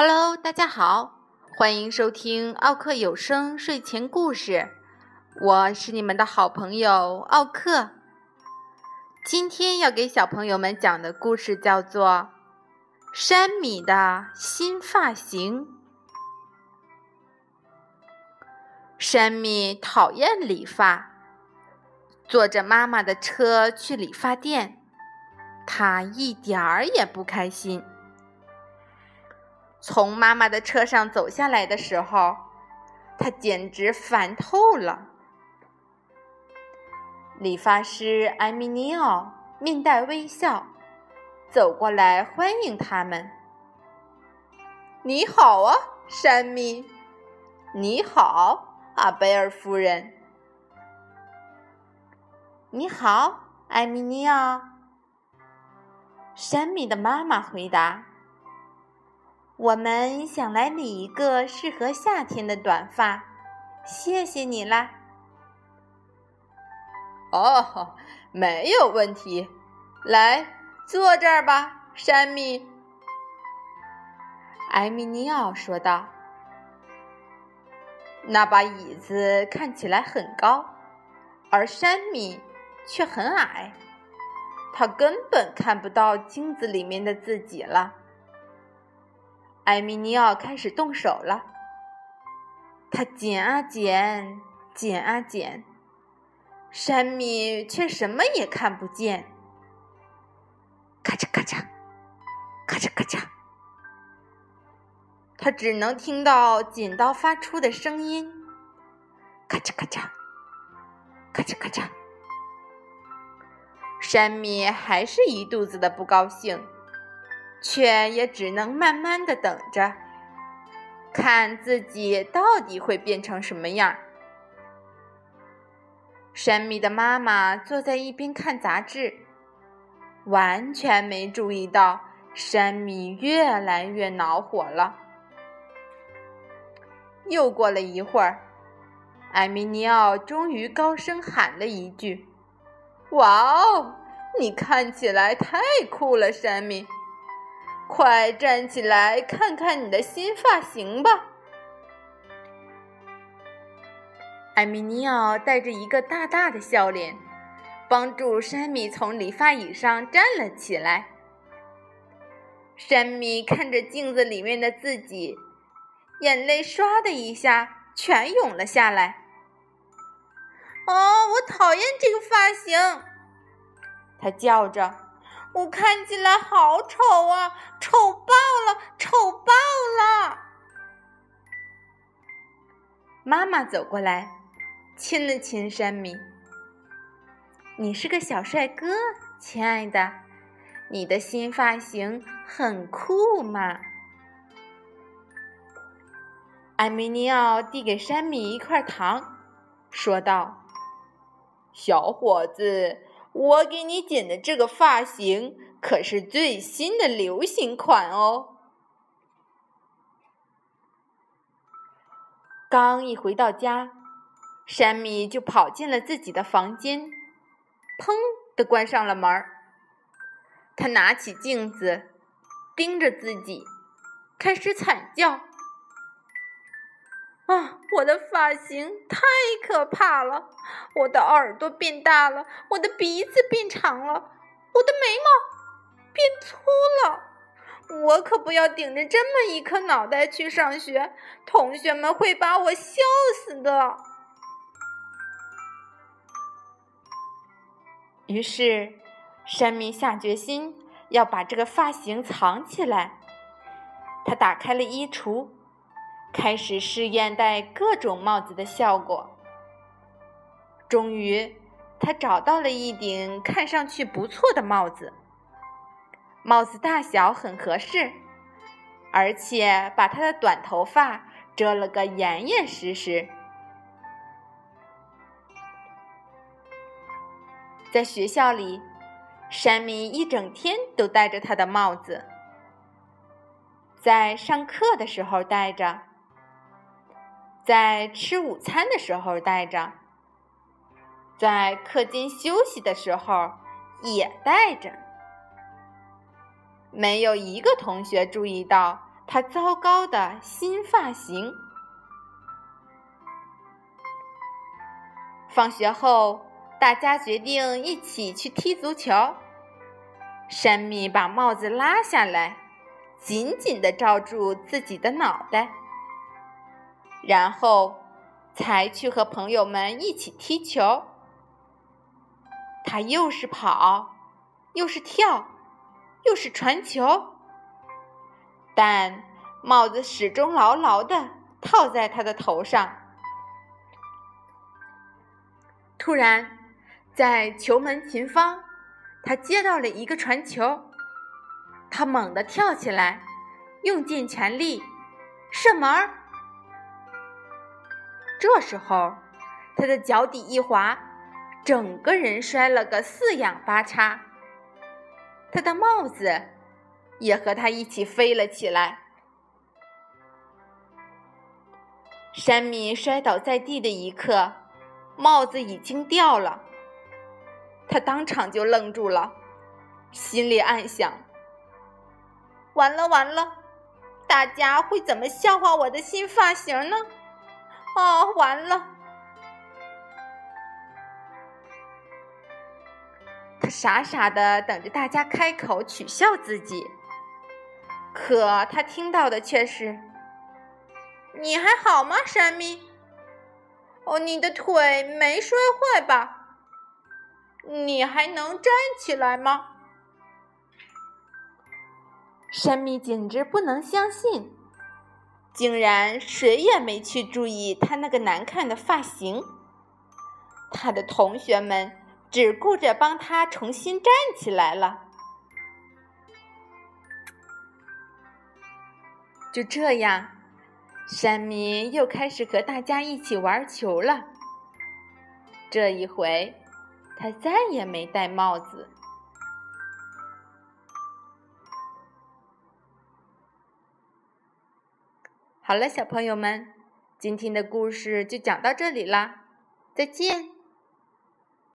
Hello，大家好，欢迎收听奥克有声睡前故事，我是你们的好朋友奥克。今天要给小朋友们讲的故事叫做《山米的新发型》。山米讨厌理发，坐着妈妈的车去理发店，他一点儿也不开心。从妈妈的车上走下来的时候，他简直烦透了。理发师艾米尼奥面带微笑走过来欢迎他们。“你好啊，山米！”“你好，阿贝尔夫人！”“你好，艾米尼奥。”山米的妈妈回答。我们想来理一个适合夏天的短发，谢谢你啦。哦，没有问题，来坐这儿吧，山米。艾米尼奥说道。那把椅子看起来很高，而山米却很矮，他根本看不到镜子里面的自己了。艾米尼奥开始动手了，他剪啊剪，剪啊剪，山米却什么也看不见。咔嚓咔嚓，咔嚓咔嚓，他只能听到剪刀发出的声音，咔嚓咔嚓，咔嚓咔嚓。山米还是一肚子的不高兴。却也只能慢慢的等着，看自己到底会变成什么样。山米的妈妈坐在一边看杂志，完全没注意到山米越来越恼火了。又过了一会儿，艾米尼奥终于高声喊了一句：“哇哦，你看起来太酷了，山米！”快站起来，看看你的新发型吧！艾米尼奥带着一个大大的笑脸，帮助山米从理发椅上站了起来。山米看着镜子里面的自己，眼泪唰的一下全涌了下来。哦，我讨厌这个发型！他叫着。我看起来好丑啊，丑爆了，丑爆了！妈妈走过来，亲了亲山米。你是个小帅哥，亲爱的，你的新发型很酷嘛。艾米尼奥递给山米一块糖，说道：“小伙子。”我给你剪的这个发型可是最新的流行款哦！刚一回到家，山米就跑进了自己的房间，砰的关上了门儿。他拿起镜子，盯着自己，开始惨叫。啊！我的发型太可怕了，我的耳朵变大了，我的鼻子变长了，我的眉毛变粗了。我可不要顶着这么一颗脑袋去上学，同学们会把我笑死的。于是，山米下决心要把这个发型藏起来。他打开了衣橱。开始试验戴各种帽子的效果。终于，他找到了一顶看上去不错的帽子。帽子大小很合适，而且把他的短头发遮了个严严实实。在学校里，山米一整天都戴着他的帽子，在上课的时候戴着。在吃午餐的时候戴着，在课间休息的时候也戴着。没有一个同学注意到他糟糕的新发型。放学后，大家决定一起去踢足球。山米把帽子拉下来，紧紧的罩住自己的脑袋，然后才去和朋友们一起踢球。他又是跑，又是跳，又是传球，但帽子始终牢牢的套在他的头上。突然，在球门前方，他接到了一个传球，他猛地跳起来，用尽全力射门。这时候，他的脚底一滑。整个人摔了个四仰八叉，他的帽子也和他一起飞了起来。山米摔倒在地的一刻，帽子已经掉了，他当场就愣住了，心里暗想：完了完了，大家会怎么笑话我的新发型呢？哦，完了！他傻傻的等着大家开口取笑自己，可他听到的却是：“你还好吗，山米？哦，你的腿没摔坏吧？你还能站起来吗？”山米简直不能相信，竟然谁也没去注意他那个难看的发型。他的同学们。只顾着帮他重新站起来了。就这样，山米又开始和大家一起玩球了。这一回，他再也没戴帽子。好了，小朋友们，今天的故事就讲到这里啦，再见。